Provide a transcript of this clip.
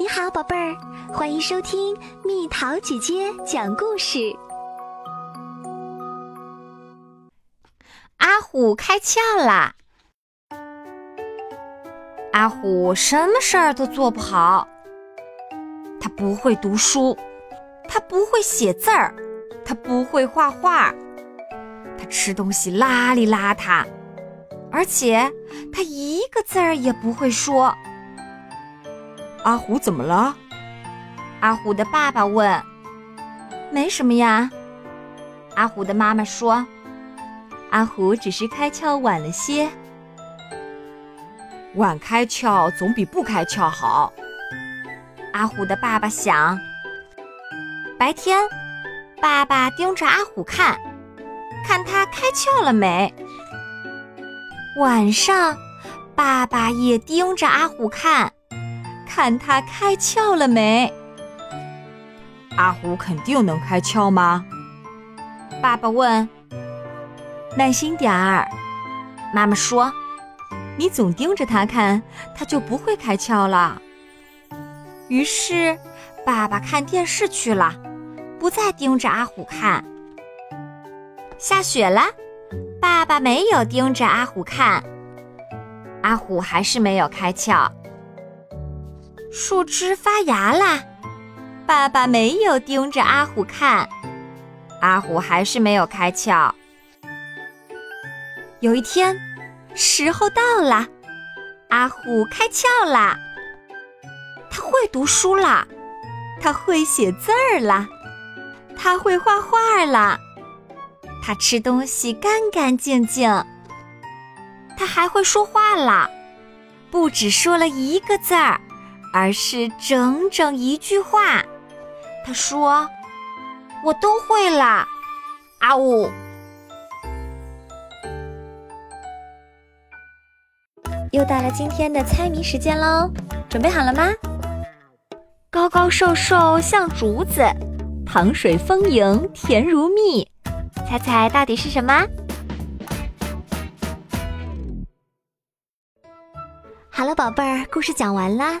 你好，宝贝儿，欢迎收听蜜桃姐姐讲故事。阿虎开窍啦！阿虎什么事儿都做不好，他不会读书，他不会写字儿，他不会画画，他吃东西邋里邋遢，而且他一个字儿也不会说。阿虎怎么了？阿虎的爸爸问。没什么呀。阿虎的妈妈说。阿虎只是开窍晚了些。晚开窍总比不开窍好。阿虎的爸爸想。白天，爸爸盯着阿虎看，看他开窍了没。晚上，爸爸也盯着阿虎看。看他开窍了没？阿虎肯定能开窍吗？爸爸问。耐心点儿，妈妈说。你总盯着他看，他就不会开窍了。于是，爸爸看电视去了，不再盯着阿虎看。下雪了，爸爸没有盯着阿虎看，阿虎还是没有开窍。树枝发芽啦，爸爸没有盯着阿虎看，阿虎还是没有开窍。有一天，时候到了，阿虎开窍啦，他会读书啦，他会写字儿啦，他会画画啦，他吃东西干干净净，他还会说话啦，不只说了一个字儿。而是整整一句话，他说：“我都会啦。”啊呜！又到了今天的猜谜时间喽，准备好了吗？高高瘦瘦像竹子，糖水丰盈甜如蜜，猜猜到底是什么？好了，宝贝儿，故事讲完啦。